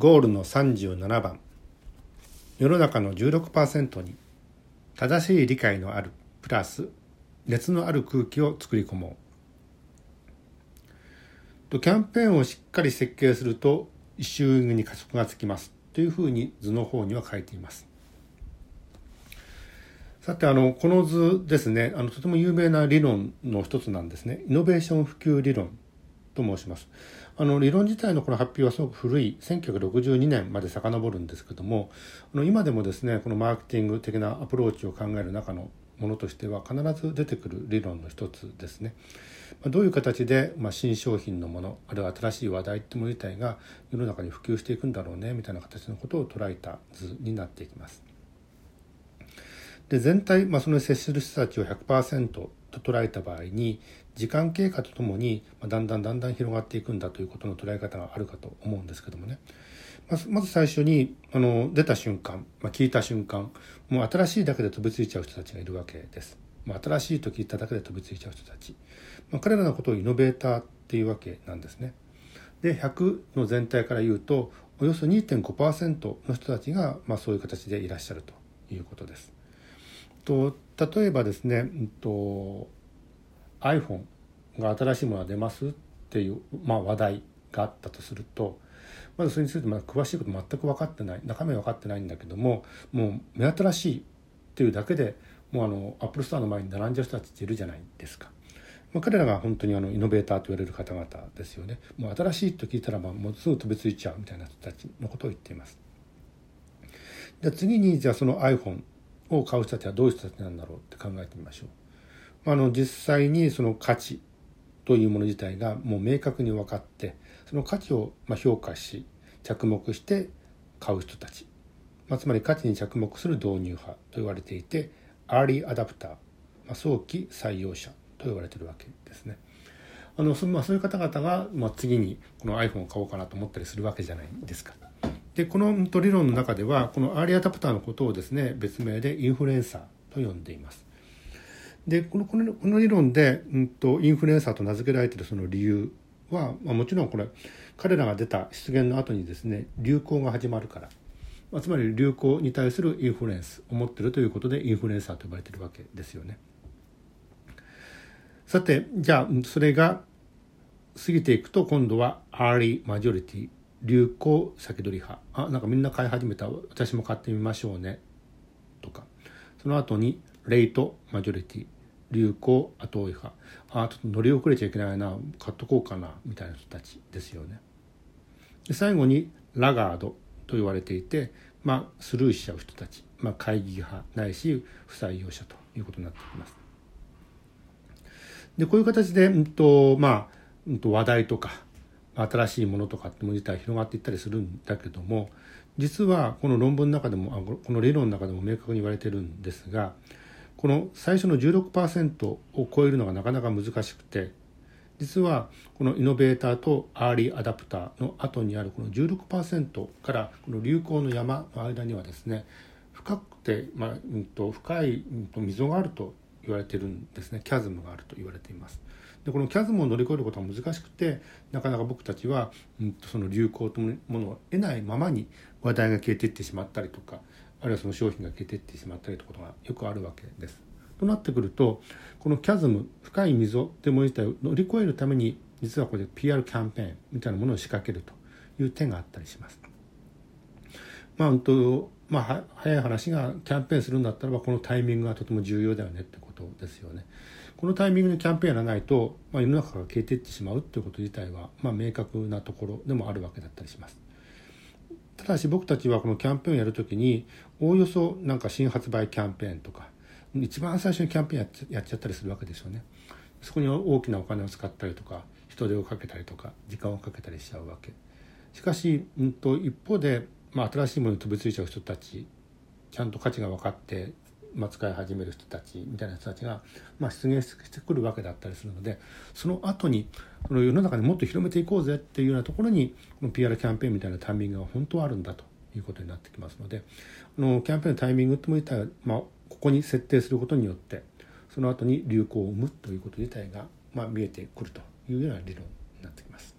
ゴールの37番。世の中の16%に正しい理解のあるプラス熱のある空気を作り込もう。とキャンペーンをしっかり設計すると収益に加速がつきます。というふうに図の方には書いています。さてあのこの図ですね。あのとても有名な理論の一つなんですね。イノベーション普及理論と申します。あの理論自体のこの発表はすごく古い1962年まで遡るんですけどもあの今でもですねこのマーケティング的なアプローチを考える中のものとしては必ず出てくる理論の一つですね。どういう形で、まあ、新商品のものあるいは新しい話題ってもの自体が世の中に普及していくんだろうねみたいな形のことを捉えた図になっていきます。で全体、まあ、その接する人たちを100%と捉えた場合に時間経過とともにだんだんだんだん広がっていくんだということの捉え方があるかと思うんですけどもねまずまず最初にあの出た瞬間、まあ、聞いた瞬間もう新しいだけで飛びついちゃう人たちがいるわけです。まあ、新しいと聞いただけで飛びついちゃう人たち、まあ、彼らのことをイノベーターっていうわけなんですね。で100の全体から言うとおよそ2.5%の人たちが、まあ、そういう形でいらっしゃるということです。と例えばですね、うんと iPhone が新しいものが出ますっていう、まあ、話題があったとするとまずそれについてまだ詳しいこと全く分かってない中身分かってないんだけどももう目新しいっていうだけでもうあの Apple Store の前に並んじゃう人たちっているじゃないですか。まあ、彼らが本当にあのイノベーターと言われる方々ですよね。もう新しいと聞いたらまあもうすぐ飛びついちゃうみたいな人たちのことを言っています。じゃ次にじゃあその iPhone を買う人たちはどういう人たちなんだろうって考えてみましょう。あの実際にその価値というもの自体がもう明確に分かってその価値をま評価し着目して買う人たち、まあ、つまり価値に着目する導入派と言われていてアーリーアダプター、まあ、早期採用者と言われてるわけですね。あのそまあ、そういう方々が、まあ、次にこの iPhone を買おうかなと思ったりするわけじゃないですか。でこの理論の中ではこのアーリーアダプターのことをですね別名でインフルエンサーと呼んでいます。でこのこのこの理論で、うんと、インフルエンサーと名付けられているその理由は、まあ、もちろんこれ彼らが出た出現の後にですね流行が始まるから、まあ、つまり流行に対するインフルエンスを持ってるということでインフルエンサーと呼ばれてるわけですよね。さてじゃあそれが過ぎていくと今度はアーリーマジョリティ流行先取り派。あなんかみんな買い始めた。私も買ってみましょうね。とか。その後にレイトマジョリティ流行後追い派。あちょっと乗り遅れちゃいけないな。買っとこうかな。みたいな人たちですよね。で最後にラガードと言われていて、まあ、スルーしちゃう人たち、まあ、会議派ないし不採用者ということになってきます。でこういう形で、うんとまあうん、と話題とか新しいものとかってもの自体広がっていったりするんだけども実はこの論文の中でもこの理論の中でも明確に言われてるんですがこの最初の16%を超えるのがなかなか難しくて実はこのイノベーターとアーリーアダプターの後にあるこの16%からこの流行の山の間にはですね深くて、まあうんと、深い、溝があると言われてるんですねキャズムがあると言われています。でこのキャズムを乗り越えることは難しくてなかなか僕たちは、うん、その流行というものを得ないままに話題が消えていってしまったりとかあるいはその商品が消えていってしまったりということがよくあるわけです。となってくるとこのキャズム深い溝というもの自体を乗り越えるために実はこれ PR キャンペーンみたいなものを仕掛けるという点があったりします。まあ、とまあ、早い話がキャンペーンするんだったらばこのタイミングがとても重要だよねってことですよね。このタイミングでキャンペーンやらないと、まあ、世の中が消えていってしまうっていうこと自体は、まあ、明確なところでもあるわけだったりします。ただし僕たちはこのキャンペーンをやるときにおおよそなんか新発売キャンペーンとか一番最初にキャンペーンやっちゃっちゃったりするわけですよね。そこに大きなお金を使ったりとか人手をかけたりとか時間をかけたりしちゃうわけ。しかし、うんと、一方で、まあ、新しいものに飛びついちゃう人たちちゃんと価値が分かってまあ、使い始める人たちみたいな人たちが、まあ、出現してくるわけだったりするのでその後にその世の中にもっと広めていこうぜっていうようなところにこの PR キャンペーンみたいなタイミングが本当はあるんだということになってきますのであのキャンペーンのタイミングっても言ったら、まあ、ここに設定することによってその後に流行を生むということ自体が、まあ、見えてくるというような理論になってきます。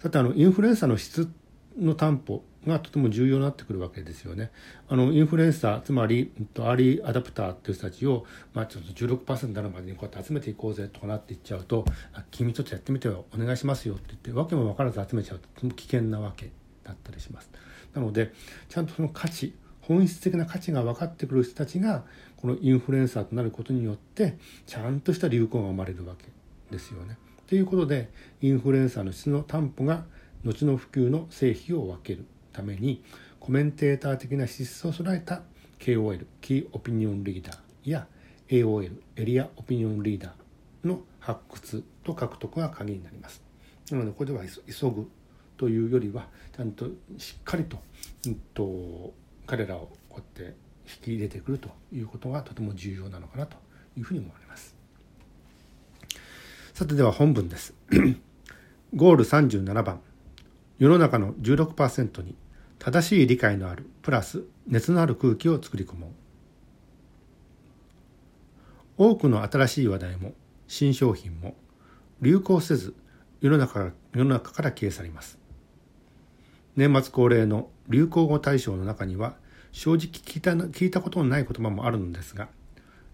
さてあのインフルエンサーの質の担保がとても重要になってくるわけですよね。あのインフルエンサーつまりアーリーアダプターっていう人たちを、まあ、ちょっと16%になるまでにこうやって集めていこうぜとかなっていっちゃうと「君ちょっとやってみてよお願いしますよ」って言って訳も分からず集めちゃうととても危険なわけだったりします。なのでちゃんとその価値本質的な価値が分かってくる人たちがこのインフルエンサーとなることによってちゃんとした流行が生まれるわけですよね。ということでインフルエンサーの質の担保が後の普及の成否を分けるためにコメンテーター的な資質を備えた KOL キーオピニオンリーダーや AOL エリアオピニオンリーダーの発掘と獲得が鍵になります。なのでこれでは急ぐというよりはちゃんとしっかりと,、うんと、彼らをこうやって引き入れてくるということがとても重要なのかなというふうに思われます。さてでは本文です。ゴール37番世の中の16%に正しい理解のあるプラス熱のある空気を作り込もう。多くの新しい話題も新商品も流行せず世の中世の中から消え去ります。年末恒例の流行語大賞の中には正直聞いた聞いたことのない言葉もあるのですが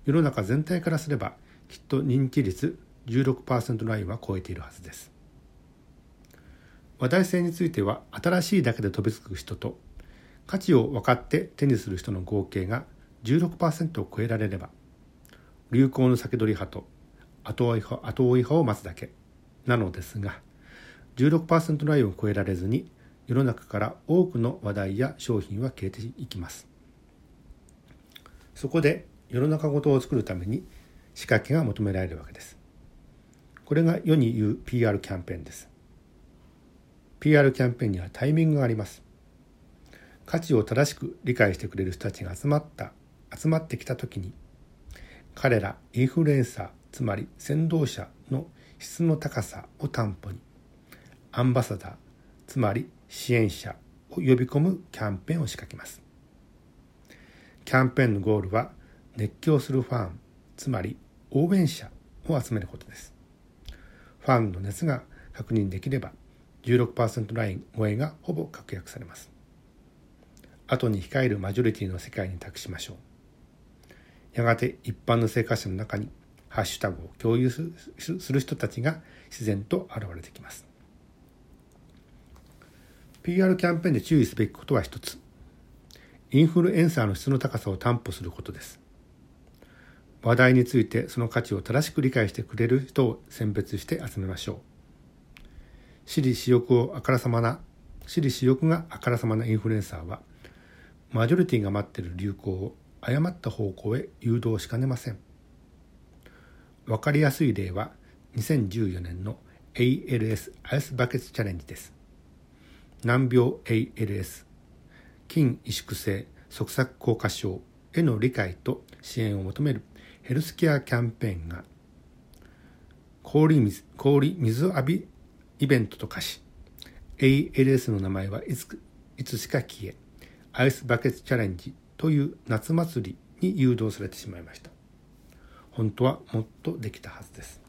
世の中全体からすればきっと認知率16%ラインは超えているはずです。話題性については新しいだけで飛びつく人と価値を分かって手にする人の合計が16%を超えられれば流行の先取り派と後追い派後追い派を待つだけなのですが16%ラインを超えられずに世の中から多くの話題や商品は消えていきます。そこで世の中ごとを作るために仕掛けが求められるわけです。これが世に言う PR キャンペーンです。PR キャンペーンにはタイミングがあります。価値を正しく理解してくれる人たちが集まった集まってきた時に彼らインフルエンサーつまり先導者の質の高さを担保にアンバサダーつまり支援者を呼び込むキャンペーンを仕掛けます。キャンペーンのゴールは熱狂するファンつまり応援者を集めることです。ファンの熱が確認できれば16%ライン超えがほぼ確約されます。後に控えるマジョリティの世界に託しましょう。やがて一般の生活者の中にハッシュタグを共有する人たちが自然と現れてきます。PR キャンペーンで注意すべきことは一つ。インフルエンサーの質の高さを担保することです。話題についてその価値を正しく理解してくれる人を選別して集めましょう。私利私欲をあからさまな私利私欲があからさまなインフルエンサーはマジョリティが待っている流行を誤った方向へ誘導しかねません。わかりやすい例は2014年の ALS アイスバケツチャレンジです。難病 ALS 筋萎縮性側索硬化症への理解と支援を求めるヘルスケアキャンペーンが氷水氷水浴びイベントと化し ALS の名前はいついつしか消えアイスバケツチャレンジという夏祭りに誘導されてしまいました。本当はもっとできたはずです。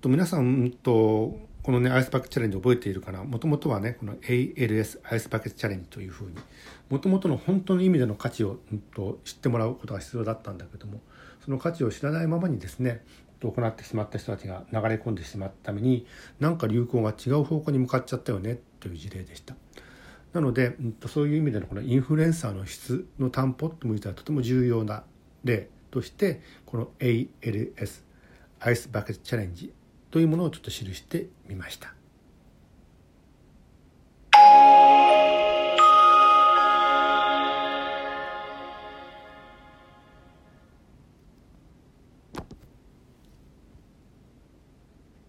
と皆さんとこのねアイスバケツチャレンジ覚えているかな？もともとはねこの ALS アイスバケツチャレンジというふうにもともとの本当の意味での価値を、うん、と知ってもらうことが必要だったんだけどもその価値を知らないままにですね行ってしまった人たちが流れ込んでしまったためになんか流行が違う方向に向かっちゃったよねという事例でした。なので、うん、とそういう意味でのこのインフルエンサーの質の担保という意味ではとても重要な例としてこの ALS アイスバケツチャレンジというものをちょっと記してみました。